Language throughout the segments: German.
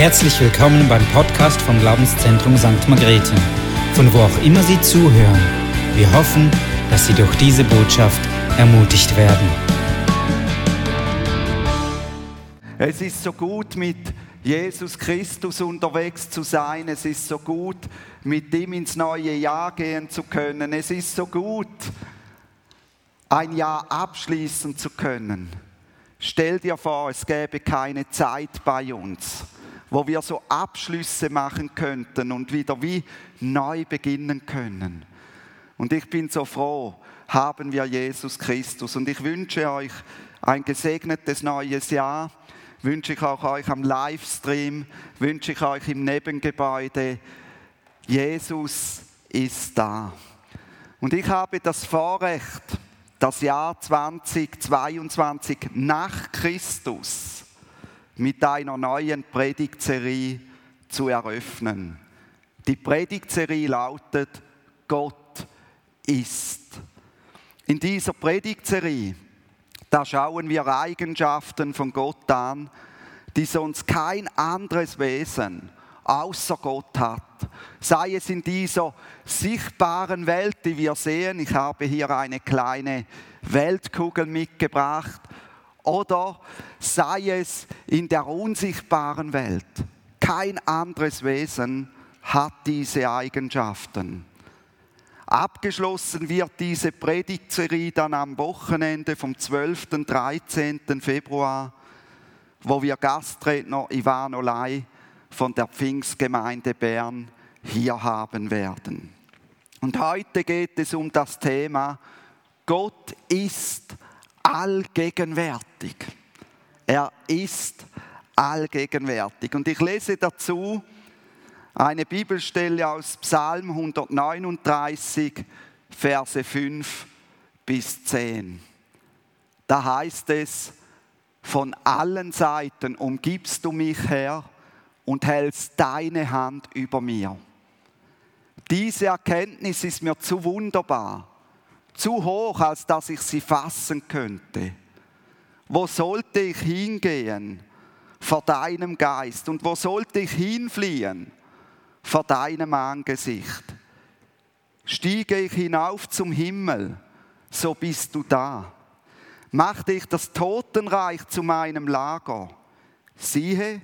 Herzlich willkommen beim Podcast vom Glaubenszentrum St. Margrethe, von wo auch immer Sie zuhören. Wir hoffen, dass Sie durch diese Botschaft ermutigt werden. Es ist so gut, mit Jesus Christus unterwegs zu sein. Es ist so gut, mit ihm ins neue Jahr gehen zu können. Es ist so gut, ein Jahr abschließen zu können. Stell dir vor, es gäbe keine Zeit bei uns wo wir so Abschlüsse machen könnten und wieder wie neu beginnen können. Und ich bin so froh, haben wir Jesus Christus. Und ich wünsche euch ein gesegnetes neues Jahr. Wünsche ich auch euch am Livestream, wünsche ich euch im Nebengebäude. Jesus ist da. Und ich habe das Vorrecht, das Jahr 2022 nach Christus mit einer neuen Predigtserie zu eröffnen. Die Predigtserie lautet Gott ist. In dieser Predigtserie, da schauen wir Eigenschaften von Gott an, die sonst kein anderes Wesen außer Gott hat. Sei es in dieser sichtbaren Welt, die wir sehen. Ich habe hier eine kleine Weltkugel mitgebracht oder sei es in der unsichtbaren Welt. Kein anderes Wesen hat diese Eigenschaften. Abgeschlossen wird diese Predigtserie dann am Wochenende vom 12. und 13. Februar, wo wir Gastredner Ivan Olay von der Pfingstgemeinde Bern hier haben werden. Und heute geht es um das Thema Gott ist allgegenwärtig. Er ist allgegenwärtig. Und ich lese dazu eine Bibelstelle aus Psalm 139, Verse 5 bis 10. Da heißt es, von allen Seiten umgibst du mich, Herr, und hältst deine Hand über mir. Diese Erkenntnis ist mir zu wunderbar zu hoch, als dass ich sie fassen könnte. Wo sollte ich hingehen vor deinem Geist und wo sollte ich hinfliehen vor deinem Angesicht? Stiege ich hinauf zum Himmel, so bist du da. Machte ich das Totenreich zu meinem Lager, siehe,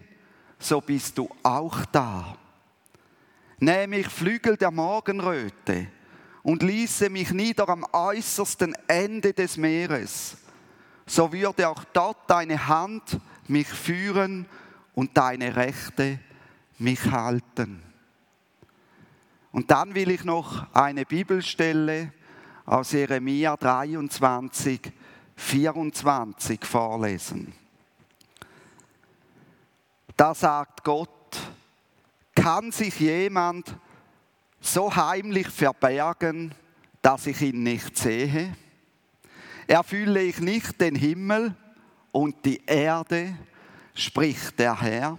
so bist du auch da. Nehme ich Flügel der Morgenröte, und ließe mich nieder am äußersten Ende des Meeres, so würde auch dort deine Hand mich führen und deine Rechte mich halten. Und dann will ich noch eine Bibelstelle aus Jeremia 23, 24 vorlesen. Da sagt Gott, kann sich jemand so heimlich verbergen, dass ich ihn nicht sehe? Erfülle ich nicht den Himmel und die Erde, spricht der Herr?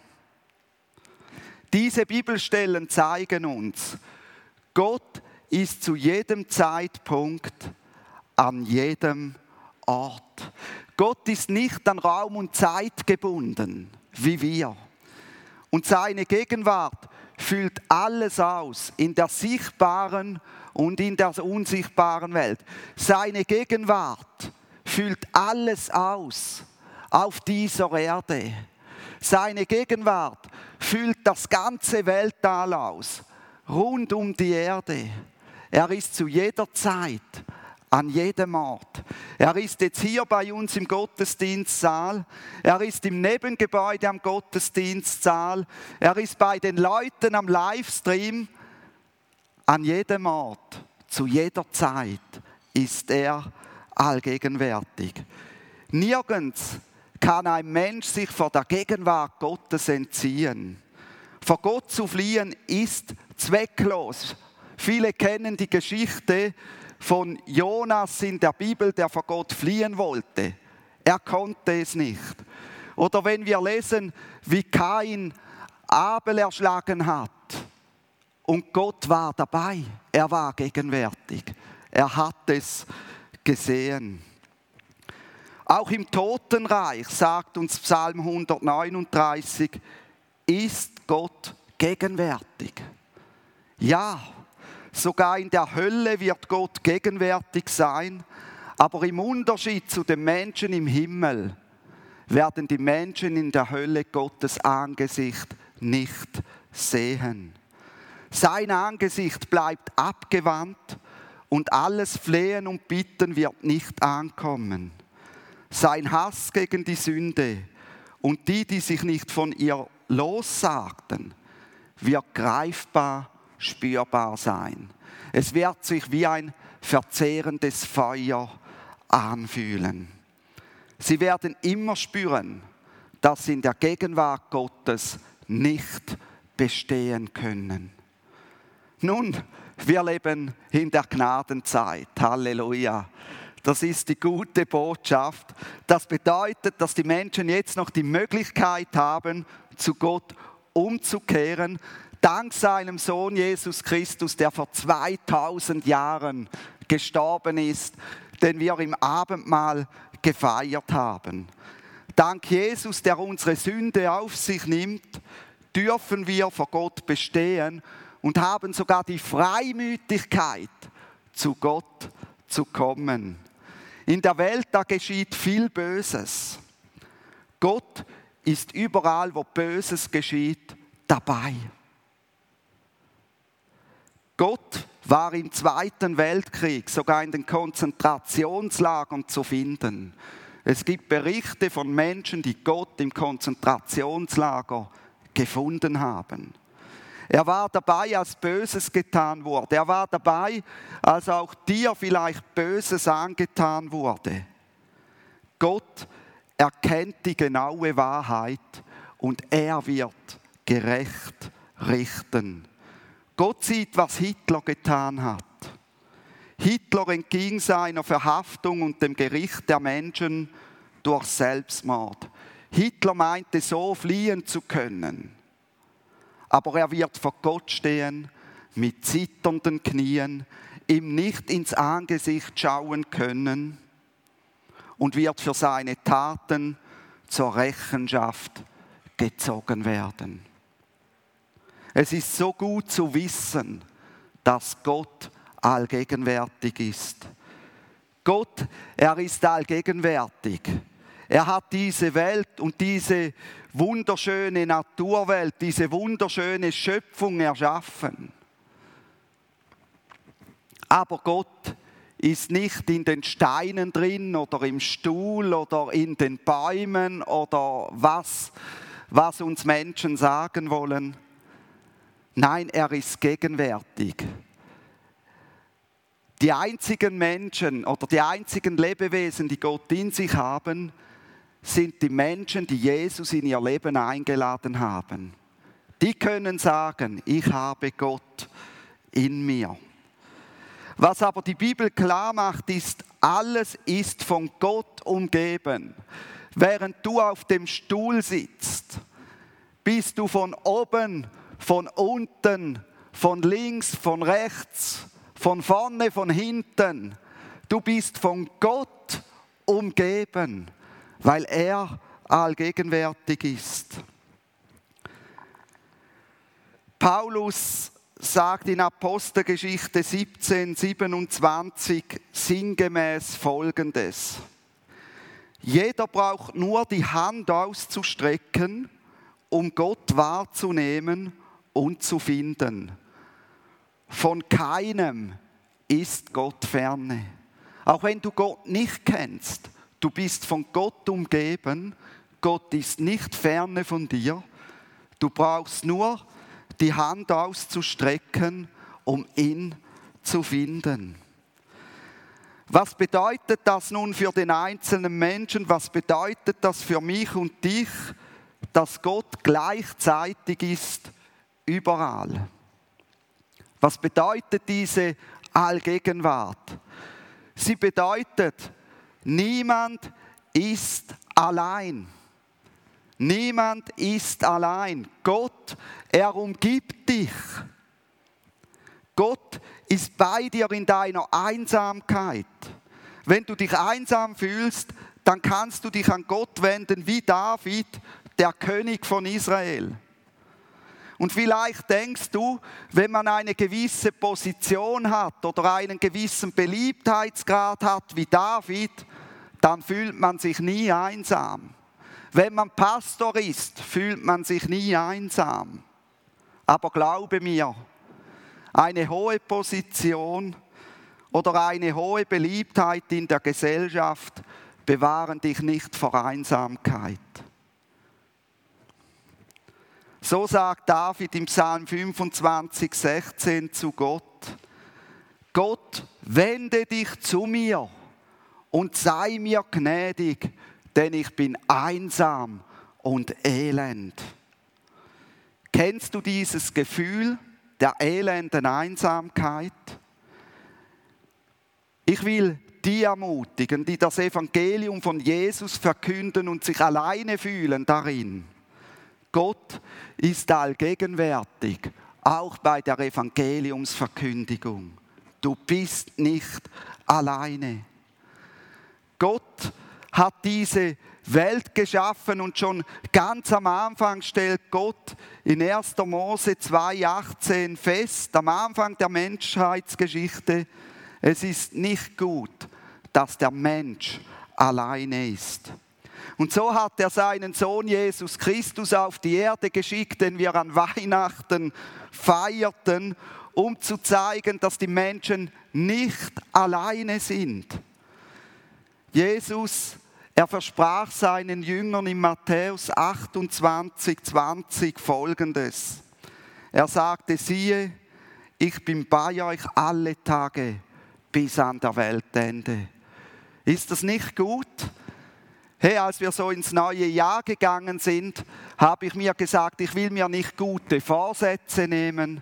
Diese Bibelstellen zeigen uns, Gott ist zu jedem Zeitpunkt an jedem Ort. Gott ist nicht an Raum und Zeit gebunden, wie wir. Und seine Gegenwart füllt alles aus in der sichtbaren und in der unsichtbaren Welt. Seine Gegenwart füllt alles aus auf dieser Erde. Seine Gegenwart füllt das ganze Weltall aus, rund um die Erde. Er ist zu jeder Zeit an jedem Ort. Er ist jetzt hier bei uns im Gottesdienstsaal. Er ist im Nebengebäude am Gottesdienstsaal. Er ist bei den Leuten am Livestream. An jedem Ort, zu jeder Zeit ist er allgegenwärtig. Nirgends kann ein Mensch sich vor der Gegenwart Gottes entziehen. Vor Gott zu fliehen ist zwecklos. Viele kennen die Geschichte von Jonas in der Bibel, der vor Gott fliehen wollte. Er konnte es nicht. Oder wenn wir lesen, wie Kain Abel erschlagen hat und Gott war dabei, er war gegenwärtig, er hat es gesehen. Auch im Totenreich sagt uns Psalm 139, ist Gott gegenwärtig. Ja, sogar in der Hölle wird Gott gegenwärtig sein, aber im Unterschied zu den Menschen im Himmel werden die Menschen in der Hölle Gottes Angesicht nicht sehen. Sein Angesicht bleibt abgewandt und alles Flehen und Bitten wird nicht ankommen. Sein Hass gegen die Sünde und die, die sich nicht von ihr lossagten, wird greifbar, spürbar sein. Es wird sich wie ein verzehrendes Feuer anfühlen. Sie werden immer spüren, dass sie in der Gegenwart Gottes nicht bestehen können. Nun, wir leben in der Gnadenzeit. Halleluja. Das ist die gute Botschaft. Das bedeutet, dass die Menschen jetzt noch die Möglichkeit haben, zu Gott umzukehren, dank seinem Sohn Jesus Christus, der vor 2000 Jahren gestorben ist, den wir im Abendmahl gefeiert haben. Dank Jesus, der unsere Sünde auf sich nimmt, dürfen wir vor Gott bestehen und haben sogar die Freimütigkeit, zu Gott zu kommen. In der Welt, da geschieht viel Böses. Gott ist überall, wo Böses geschieht, dabei. Gott war im Zweiten Weltkrieg sogar in den Konzentrationslagern zu finden. Es gibt Berichte von Menschen, die Gott im Konzentrationslager gefunden haben. Er war dabei, als Böses getan wurde. Er war dabei, als auch dir vielleicht Böses angetan wurde. Gott erkennt die genaue Wahrheit und er wird gerecht richten. Gott sieht, was Hitler getan hat. Hitler entging seiner Verhaftung und dem Gericht der Menschen durch Selbstmord. Hitler meinte so fliehen zu können aber er wird vor Gott stehen mit zitternden Knien, ihm nicht ins Angesicht schauen können und wird für seine Taten zur Rechenschaft gezogen werden. Es ist so gut zu wissen, dass Gott allgegenwärtig ist. Gott, er ist allgegenwärtig. Er hat diese Welt und diese wunderschöne Naturwelt, diese wunderschöne Schöpfung erschaffen. Aber Gott ist nicht in den Steinen drin oder im Stuhl oder in den Bäumen oder was, was uns Menschen sagen wollen. Nein, er ist gegenwärtig. Die einzigen Menschen oder die einzigen Lebewesen, die Gott in sich haben, sind die Menschen, die Jesus in ihr Leben eingeladen haben. Die können sagen, ich habe Gott in mir. Was aber die Bibel klar macht, ist, alles ist von Gott umgeben. Während du auf dem Stuhl sitzt, bist du von oben, von unten, von links, von rechts, von vorne, von hinten. Du bist von Gott umgeben weil er allgegenwärtig ist. Paulus sagt in Apostelgeschichte 17, 27 sinngemäß Folgendes. Jeder braucht nur die Hand auszustrecken, um Gott wahrzunehmen und zu finden. Von keinem ist Gott ferne. Auch wenn du Gott nicht kennst, Du bist von Gott umgeben. Gott ist nicht ferne von dir. Du brauchst nur die Hand auszustrecken, um ihn zu finden. Was bedeutet das nun für den einzelnen Menschen? Was bedeutet das für mich und dich, dass Gott gleichzeitig ist überall? Was bedeutet diese Allgegenwart? Sie bedeutet, Niemand ist allein. Niemand ist allein. Gott, er umgibt dich. Gott ist bei dir in deiner Einsamkeit. Wenn du dich einsam fühlst, dann kannst du dich an Gott wenden wie David, der König von Israel. Und vielleicht denkst du, wenn man eine gewisse Position hat oder einen gewissen Beliebtheitsgrad hat wie David, dann fühlt man sich nie einsam. Wenn man Pastor ist, fühlt man sich nie einsam. Aber glaube mir, eine hohe Position oder eine hohe Beliebtheit in der Gesellschaft bewahren dich nicht vor Einsamkeit. So sagt David im Psalm 25, 16 zu Gott, Gott, wende dich zu mir und sei mir gnädig, denn ich bin einsam und elend. Kennst du dieses Gefühl der elenden Einsamkeit? Ich will die ermutigen, die das Evangelium von Jesus verkünden und sich alleine fühlen darin. Gott ist allgegenwärtig, auch bei der Evangeliumsverkündigung. Du bist nicht alleine. Gott hat diese Welt geschaffen und schon ganz am Anfang stellt Gott in 1. Mose 2.18 fest, am Anfang der Menschheitsgeschichte, es ist nicht gut, dass der Mensch alleine ist. Und so hat er seinen Sohn Jesus Christus auf die Erde geschickt, den wir an Weihnachten feierten, um zu zeigen, dass die Menschen nicht alleine sind. Jesus, er versprach seinen Jüngern in Matthäus 28, 20 folgendes. Er sagte, siehe, ich bin bei euch alle Tage bis an der Weltende. Ist das nicht gut? Hey, als wir so ins neue Jahr gegangen sind, habe ich mir gesagt, ich will mir nicht gute Vorsätze nehmen.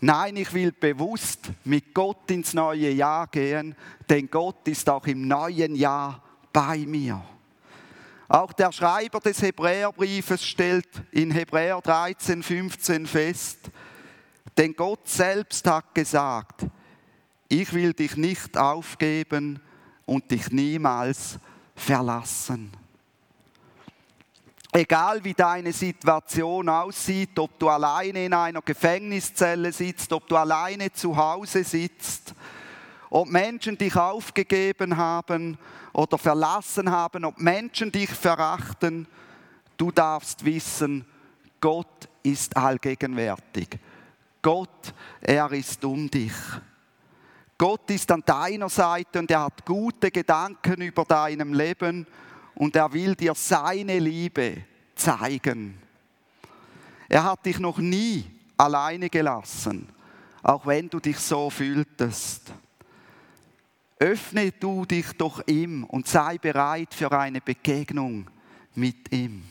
Nein, ich will bewusst mit Gott ins neue Jahr gehen, denn Gott ist auch im neuen Jahr bei mir. Auch der Schreiber des Hebräerbriefes stellt in Hebräer 13, 15 fest, denn Gott selbst hat gesagt, ich will dich nicht aufgeben und dich niemals verlassen. Egal wie deine Situation aussieht, ob du alleine in einer Gefängniszelle sitzt, ob du alleine zu Hause sitzt, ob Menschen dich aufgegeben haben oder verlassen haben, ob Menschen dich verachten, du darfst wissen, Gott ist allgegenwärtig. Gott, er ist um dich. Gott ist an deiner Seite und er hat gute Gedanken über deinem Leben und er will dir seine Liebe zeigen. Er hat dich noch nie alleine gelassen, auch wenn du dich so fühltest. Öffne du dich doch ihm und sei bereit für eine Begegnung mit ihm.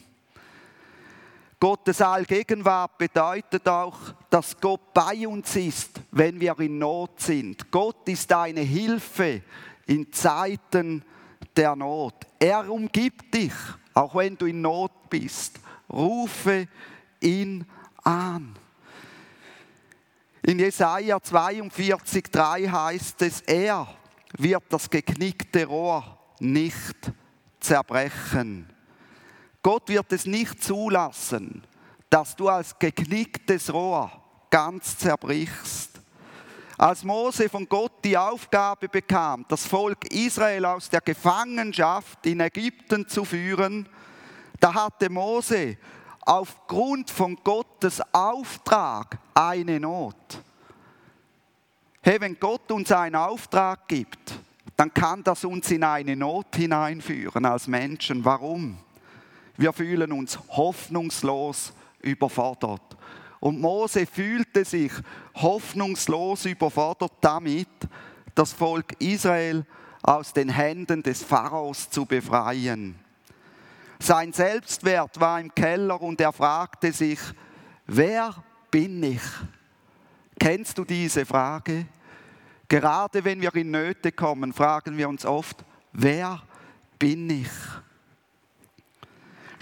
Gottes Allgegenwart bedeutet auch, dass Gott bei uns ist, wenn wir in Not sind. Gott ist eine Hilfe in Zeiten der Not. Er umgibt dich, auch wenn du in Not bist. Rufe ihn an. In Jesaja 42,3 heißt es, er wird das geknickte Rohr nicht zerbrechen. Gott wird es nicht zulassen, dass du als geknicktes Rohr ganz zerbrichst. Als Mose von Gott die Aufgabe bekam, das Volk Israel aus der Gefangenschaft in Ägypten zu führen, da hatte Mose aufgrund von Gottes Auftrag eine Not. Hey, wenn Gott uns einen Auftrag gibt, dann kann das uns in eine Not hineinführen als Menschen. Warum? Wir fühlen uns hoffnungslos überfordert. Und Mose fühlte sich hoffnungslos überfordert damit, das Volk Israel aus den Händen des Pharaos zu befreien. Sein Selbstwert war im Keller und er fragte sich, wer bin ich? Kennst du diese Frage? Gerade wenn wir in Nöte kommen, fragen wir uns oft, wer bin ich?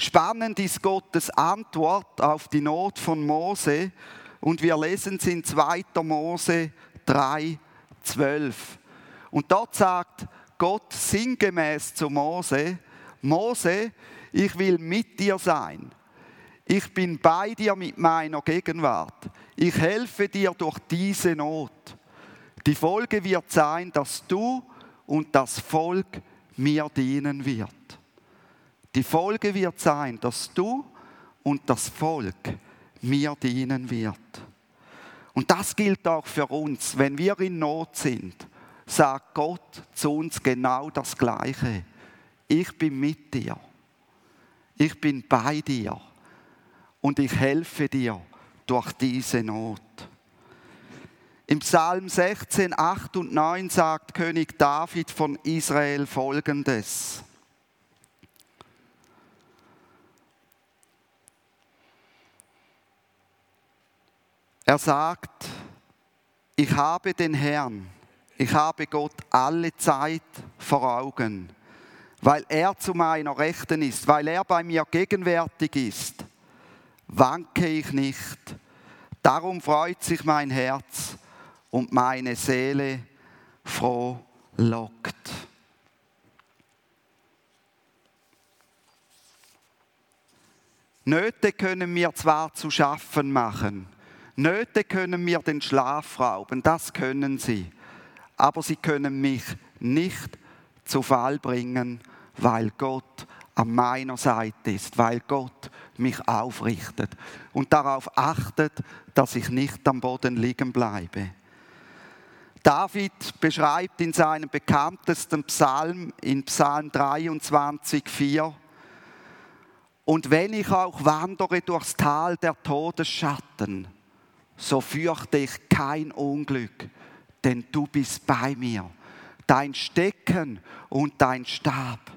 Spannend ist Gottes Antwort auf die Not von Mose und wir lesen es in 2. Mose 3, 12. Und dort sagt Gott sinngemäß zu Mose, Mose, ich will mit dir sein. Ich bin bei dir mit meiner Gegenwart. Ich helfe dir durch diese Not. Die Folge wird sein, dass du und das Volk mir dienen wird. Die Folge wird sein, dass du und das Volk mir dienen wird. Und das gilt auch für uns. Wenn wir in Not sind, sagt Gott zu uns genau das Gleiche. Ich bin mit dir. Ich bin bei dir. Und ich helfe dir durch diese Not. Im Psalm 16, 8 und 9 sagt König David von Israel folgendes. Er sagt, ich habe den Herrn, ich habe Gott alle Zeit vor Augen, weil er zu meiner Rechten ist, weil er bei mir gegenwärtig ist, wanke ich nicht. Darum freut sich mein Herz und meine Seele froh lockt. Nöte können mir zwar zu schaffen machen, Nöte können mir den Schlaf rauben, das können sie. Aber sie können mich nicht zu Fall bringen, weil Gott an meiner Seite ist, weil Gott mich aufrichtet und darauf achtet, dass ich nicht am Boden liegen bleibe. David beschreibt in seinem bekanntesten Psalm, in Psalm 23, 4, und wenn ich auch wandere durchs Tal der Todesschatten, so fürchte ich kein Unglück, denn du bist bei mir. Dein Stecken und dein Stab,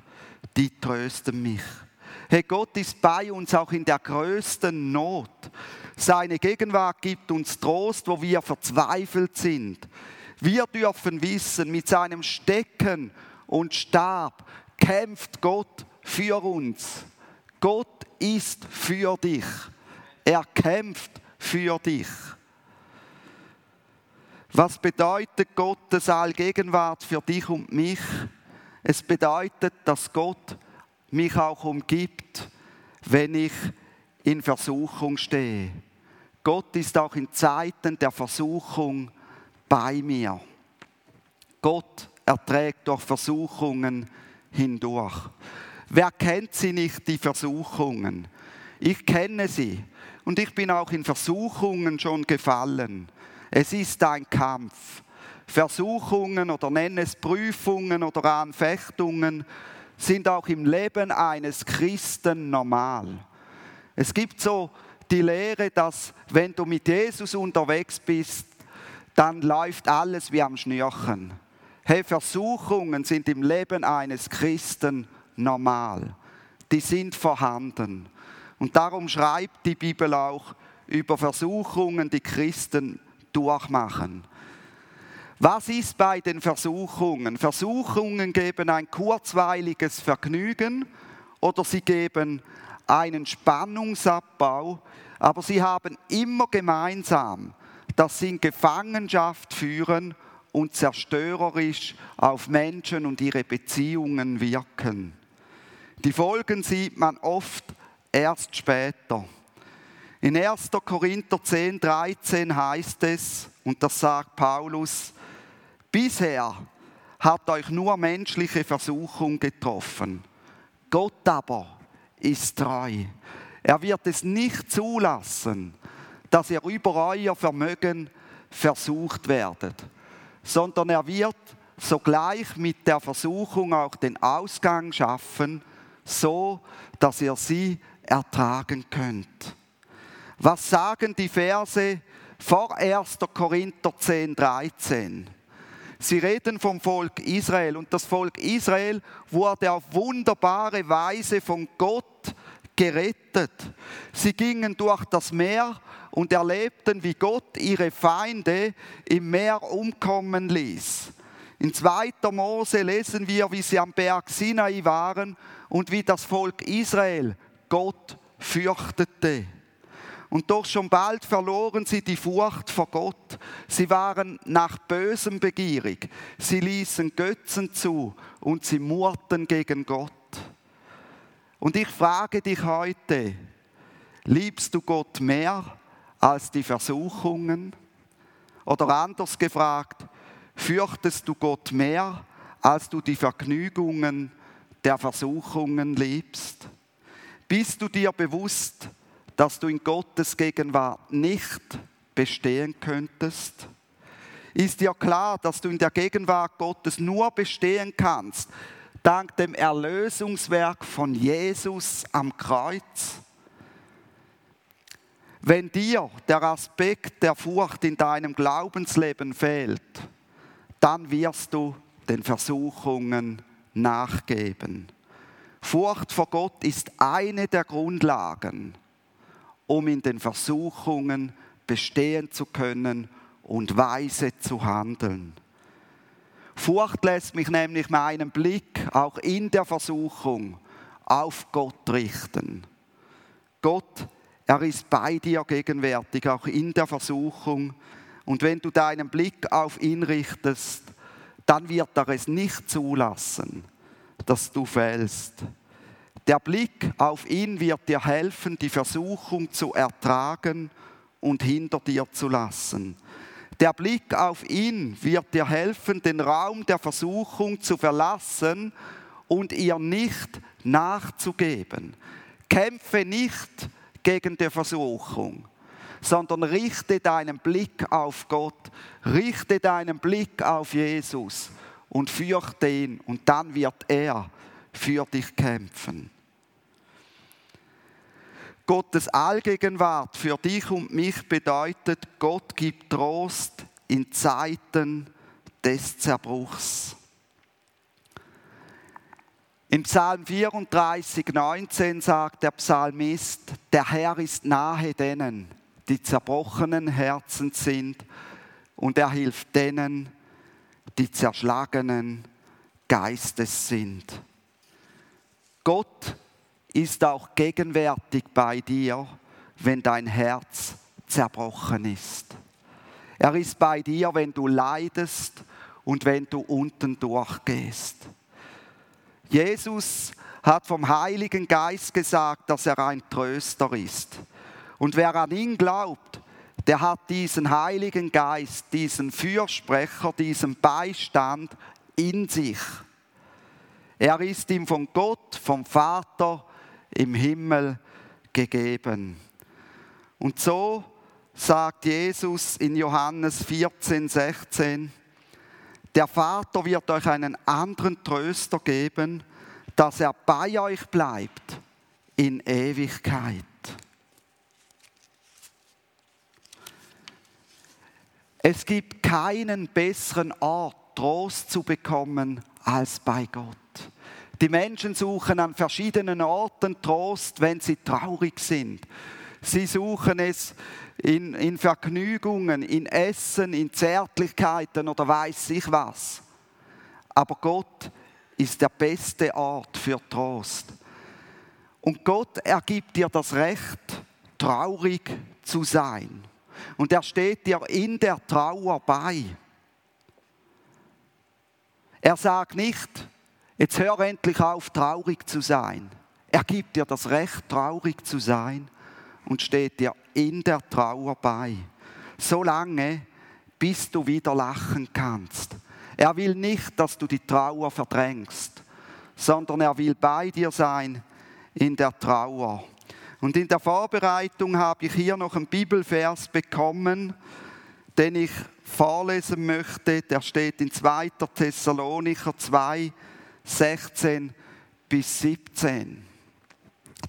die trösten mich. Hey, Gott ist bei uns auch in der größten Not. Seine Gegenwart gibt uns Trost, wo wir verzweifelt sind. Wir dürfen wissen, mit seinem Stecken und Stab kämpft Gott für uns. Gott ist für dich. Er kämpft für dich. Was bedeutet Gottes Allgegenwart für dich und mich? Es bedeutet, dass Gott mich auch umgibt, wenn ich in Versuchung stehe. Gott ist auch in Zeiten der Versuchung bei mir. Gott erträgt durch Versuchungen hindurch. Wer kennt sie nicht, die Versuchungen? Ich kenne sie. Und ich bin auch in Versuchungen schon gefallen. Es ist ein Kampf. Versuchungen oder nenn es Prüfungen oder Anfechtungen sind auch im Leben eines Christen normal. Es gibt so die Lehre, dass wenn du mit Jesus unterwegs bist, dann läuft alles wie am Schnürchen. Hey, Versuchungen sind im Leben eines Christen normal. Die sind vorhanden. Und darum schreibt die Bibel auch über Versuchungen, die Christen durchmachen. Was ist bei den Versuchungen? Versuchungen geben ein kurzweiliges Vergnügen oder sie geben einen Spannungsabbau, aber sie haben immer gemeinsam, dass sie in Gefangenschaft führen und zerstörerisch auf Menschen und ihre Beziehungen wirken. Die Folgen sieht man oft erst später. In 1. Korinther 10, 13 heißt es, und das sagt Paulus, bisher hat euch nur menschliche Versuchung getroffen. Gott aber ist treu. Er wird es nicht zulassen, dass ihr über euer Vermögen versucht werdet sondern er wird sogleich mit der Versuchung auch den Ausgang schaffen, so dass ihr sie ertragen könnt. Was sagen die Verse vor 1. Korinther 10, 13? Sie reden vom Volk Israel und das Volk Israel wurde auf wunderbare Weise von Gott gerettet. Sie gingen durch das Meer und erlebten, wie Gott ihre Feinde im Meer umkommen ließ. In 2. Mose lesen wir, wie sie am Berg Sinai waren und wie das Volk Israel Gott fürchtete. Und doch schon bald verloren sie die Furcht vor Gott. Sie waren nach Bösem begierig. Sie ließen Götzen zu und sie murrten gegen Gott. Und ich frage dich heute, Liebst du Gott mehr als die Versuchungen? Oder anders gefragt, fürchtest du Gott mehr, als du die Vergnügungen der Versuchungen liebst? Bist du dir bewusst, dass du in Gottes Gegenwart nicht bestehen könntest? Ist dir klar, dass du in der Gegenwart Gottes nur bestehen kannst, dank dem Erlösungswerk von Jesus am Kreuz? Wenn dir der Aspekt der Furcht in deinem Glaubensleben fehlt, dann wirst du den Versuchungen nachgeben. Furcht vor Gott ist eine der Grundlagen, um in den Versuchungen bestehen zu können und weise zu handeln. Furcht lässt mich nämlich meinen Blick auch in der Versuchung auf Gott richten. Gott, er ist bei dir gegenwärtig, auch in der Versuchung. Und wenn du deinen Blick auf ihn richtest, dann wird er es nicht zulassen, dass du fällst. Der Blick auf ihn wird dir helfen, die Versuchung zu ertragen und hinter dir zu lassen. Der Blick auf ihn wird dir helfen, den Raum der Versuchung zu verlassen und ihr nicht nachzugeben. Kämpfe nicht gegen die Versuchung, sondern richte deinen Blick auf Gott, richte deinen Blick auf Jesus und fürchte ihn und dann wird er für dich kämpfen. Gottes Allgegenwart für dich und mich bedeutet, Gott gibt Trost in Zeiten des Zerbruchs. Im Psalm 34, 19 sagt der Psalmist, der Herr ist nahe denen, die zerbrochenen Herzen sind, und er hilft denen, die zerschlagenen Geistes sind. Gott ist auch gegenwärtig bei dir, wenn dein Herz zerbrochen ist. Er ist bei dir, wenn du leidest und wenn du unten durchgehst. Jesus hat vom Heiligen Geist gesagt, dass er ein Tröster ist. Und wer an ihn glaubt, der hat diesen Heiligen Geist, diesen Fürsprecher, diesen Beistand in sich. Er ist ihm von Gott, vom Vater im Himmel gegeben. Und so sagt Jesus in Johannes 14, 16, der Vater wird euch einen anderen Tröster geben, dass er bei euch bleibt in Ewigkeit. Es gibt keinen besseren Ort, Trost zu bekommen, als bei Gott. Die Menschen suchen an verschiedenen Orten Trost, wenn sie traurig sind. Sie suchen es in, in Vergnügungen, in Essen, in Zärtlichkeiten oder weiß ich was. Aber Gott ist der beste Ort für Trost. Und Gott ergibt dir das Recht, traurig zu sein. Und er steht dir in der Trauer bei. Er sagt nicht, Jetzt hör endlich auf, traurig zu sein. Er gibt dir das Recht, traurig zu sein und steht dir in der Trauer bei. So lange, bis du wieder lachen kannst. Er will nicht, dass du die Trauer verdrängst, sondern er will bei dir sein in der Trauer. Und in der Vorbereitung habe ich hier noch einen Bibelvers bekommen, den ich vorlesen möchte. Der steht in 2. Thessalonicher 2, 16 bis 17.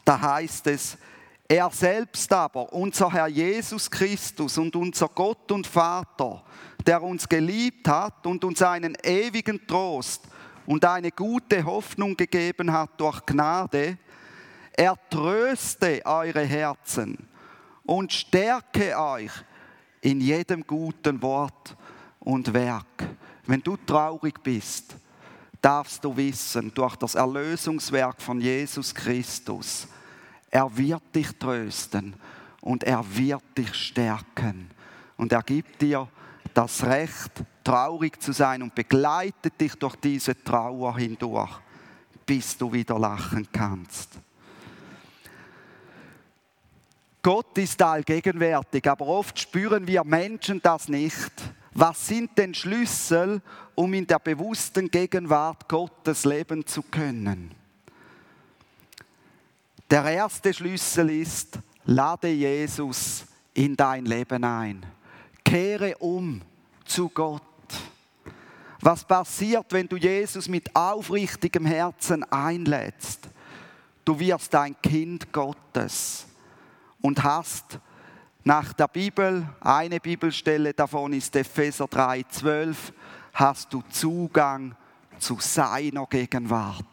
Da heißt es, er selbst aber, unser Herr Jesus Christus und unser Gott und Vater, der uns geliebt hat und uns einen ewigen Trost und eine gute Hoffnung gegeben hat durch Gnade, er tröste eure Herzen und stärke euch in jedem guten Wort und Werk. Wenn du traurig bist, darfst du wissen, durch das Erlösungswerk von Jesus Christus, er wird dich trösten und er wird dich stärken. Und er gibt dir das Recht, traurig zu sein und begleitet dich durch diese Trauer hindurch, bis du wieder lachen kannst. Gott ist allgegenwärtig, aber oft spüren wir Menschen das nicht. Was sind denn Schlüssel, um in der bewussten Gegenwart Gottes leben zu können? Der erste Schlüssel ist, lade Jesus in dein Leben ein. Kehre um zu Gott. Was passiert, wenn du Jesus mit aufrichtigem Herzen einlädst? Du wirst ein Kind Gottes und hast nach der Bibel, eine Bibelstelle davon ist Epheser 3,12, hast du Zugang zu seiner Gegenwart.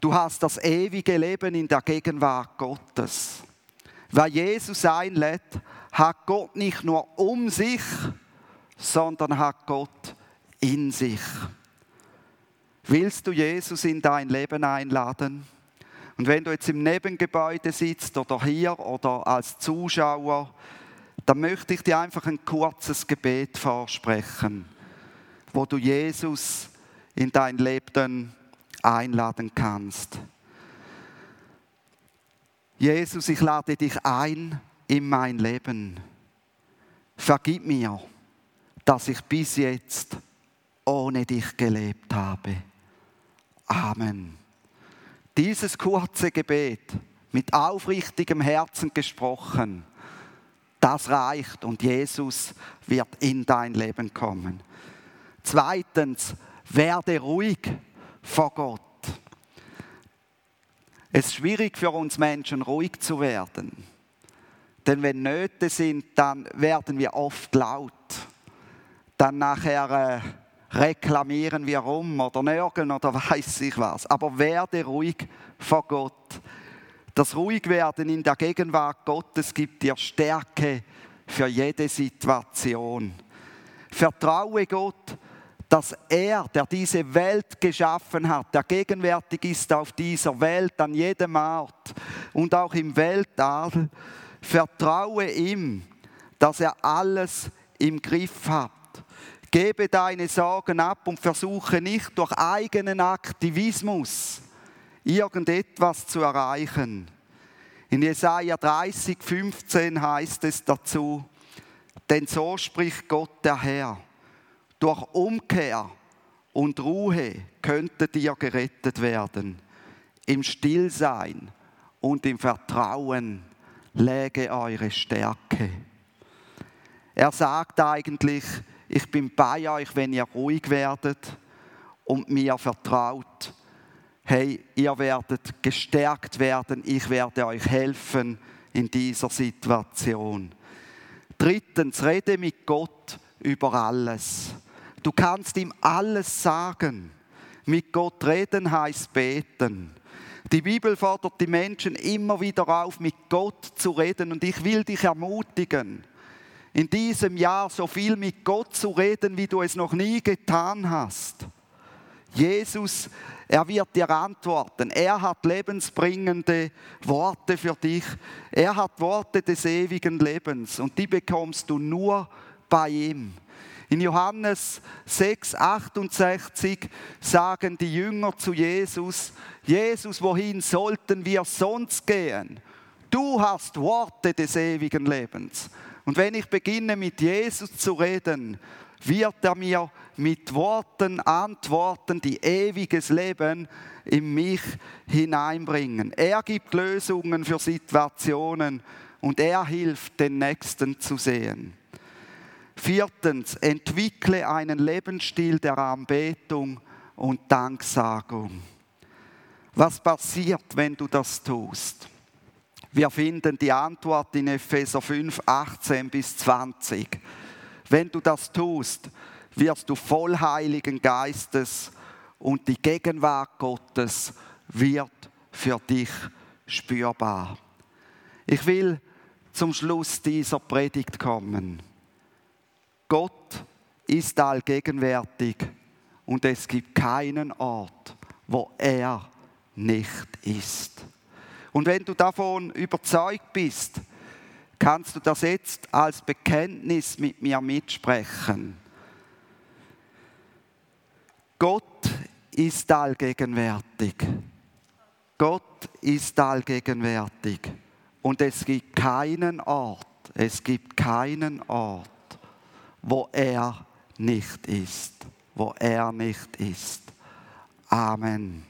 Du hast das ewige Leben in der Gegenwart Gottes. Wer Jesus einlädt, hat Gott nicht nur um sich, sondern hat Gott in sich. Willst du Jesus in dein Leben einladen? Und wenn du jetzt im Nebengebäude sitzt oder hier oder als Zuschauer, dann möchte ich dir einfach ein kurzes Gebet vorsprechen, wo du Jesus in dein Leben einladen kannst. Jesus, ich lade dich ein in mein Leben. Vergib mir, dass ich bis jetzt ohne dich gelebt habe. Amen. Dieses kurze Gebet mit aufrichtigem Herzen gesprochen, das reicht und Jesus wird in dein Leben kommen. Zweitens, werde ruhig vor Gott. Es ist schwierig für uns Menschen, ruhig zu werden. Denn wenn Nöte sind, dann werden wir oft laut. Dann nachher äh, reklamieren wir rum oder nörgeln oder weiß ich was. Aber werde ruhig vor Gott. Das Ruhigwerden in der Gegenwart Gottes gibt dir Stärke für jede Situation. Vertraue Gott, dass er, der diese Welt geschaffen hat, der gegenwärtig ist auf dieser Welt an jedem Ort und auch im Weltall, Vertraue ihm, dass er alles im Griff hat. Gebe deine Sorgen ab und versuche nicht durch eigenen Aktivismus irgendetwas zu erreichen. In Jesaja 30, 15 heißt es dazu, denn so spricht Gott der Herr. Durch Umkehr und Ruhe könntet ihr gerettet werden. Im Stillsein und im Vertrauen läge eure Stärke. Er sagt eigentlich, ich bin bei euch, wenn ihr ruhig werdet und mir vertraut. Hey, ihr werdet gestärkt werden, ich werde euch helfen in dieser Situation. Drittens, rede mit Gott über alles. Du kannst ihm alles sagen. Mit Gott reden heißt beten. Die Bibel fordert die Menschen immer wieder auf, mit Gott zu reden. Und ich will dich ermutigen, in diesem Jahr so viel mit Gott zu reden, wie du es noch nie getan hast. Jesus, er wird dir antworten. Er hat lebensbringende Worte für dich. Er hat Worte des ewigen Lebens und die bekommst du nur bei ihm. In Johannes 6, 68 sagen die Jünger zu Jesus, Jesus, wohin sollten wir sonst gehen? Du hast Worte des ewigen Lebens. Und wenn ich beginne mit Jesus zu reden, wird er mir mit Worten antworten, die ewiges Leben in mich hineinbringen. Er gibt Lösungen für Situationen und er hilft, den Nächsten zu sehen. Viertens, entwickle einen Lebensstil der Anbetung und Danksagung. Was passiert, wenn du das tust? Wir finden die Antwort in Epheser 5, 18 bis 20. Wenn du das tust, wirst du voll Heiligen Geistes und die Gegenwart Gottes wird für dich spürbar. Ich will zum Schluss dieser Predigt kommen. Gott ist allgegenwärtig und es gibt keinen Ort, wo er nicht ist. Und wenn du davon überzeugt bist, kannst du das jetzt als Bekenntnis mit mir mitsprechen. Gott ist allgegenwärtig. Gott ist allgegenwärtig Und es gibt keinen Ort, es gibt keinen Ort, wo er nicht ist, wo er nicht ist. Amen.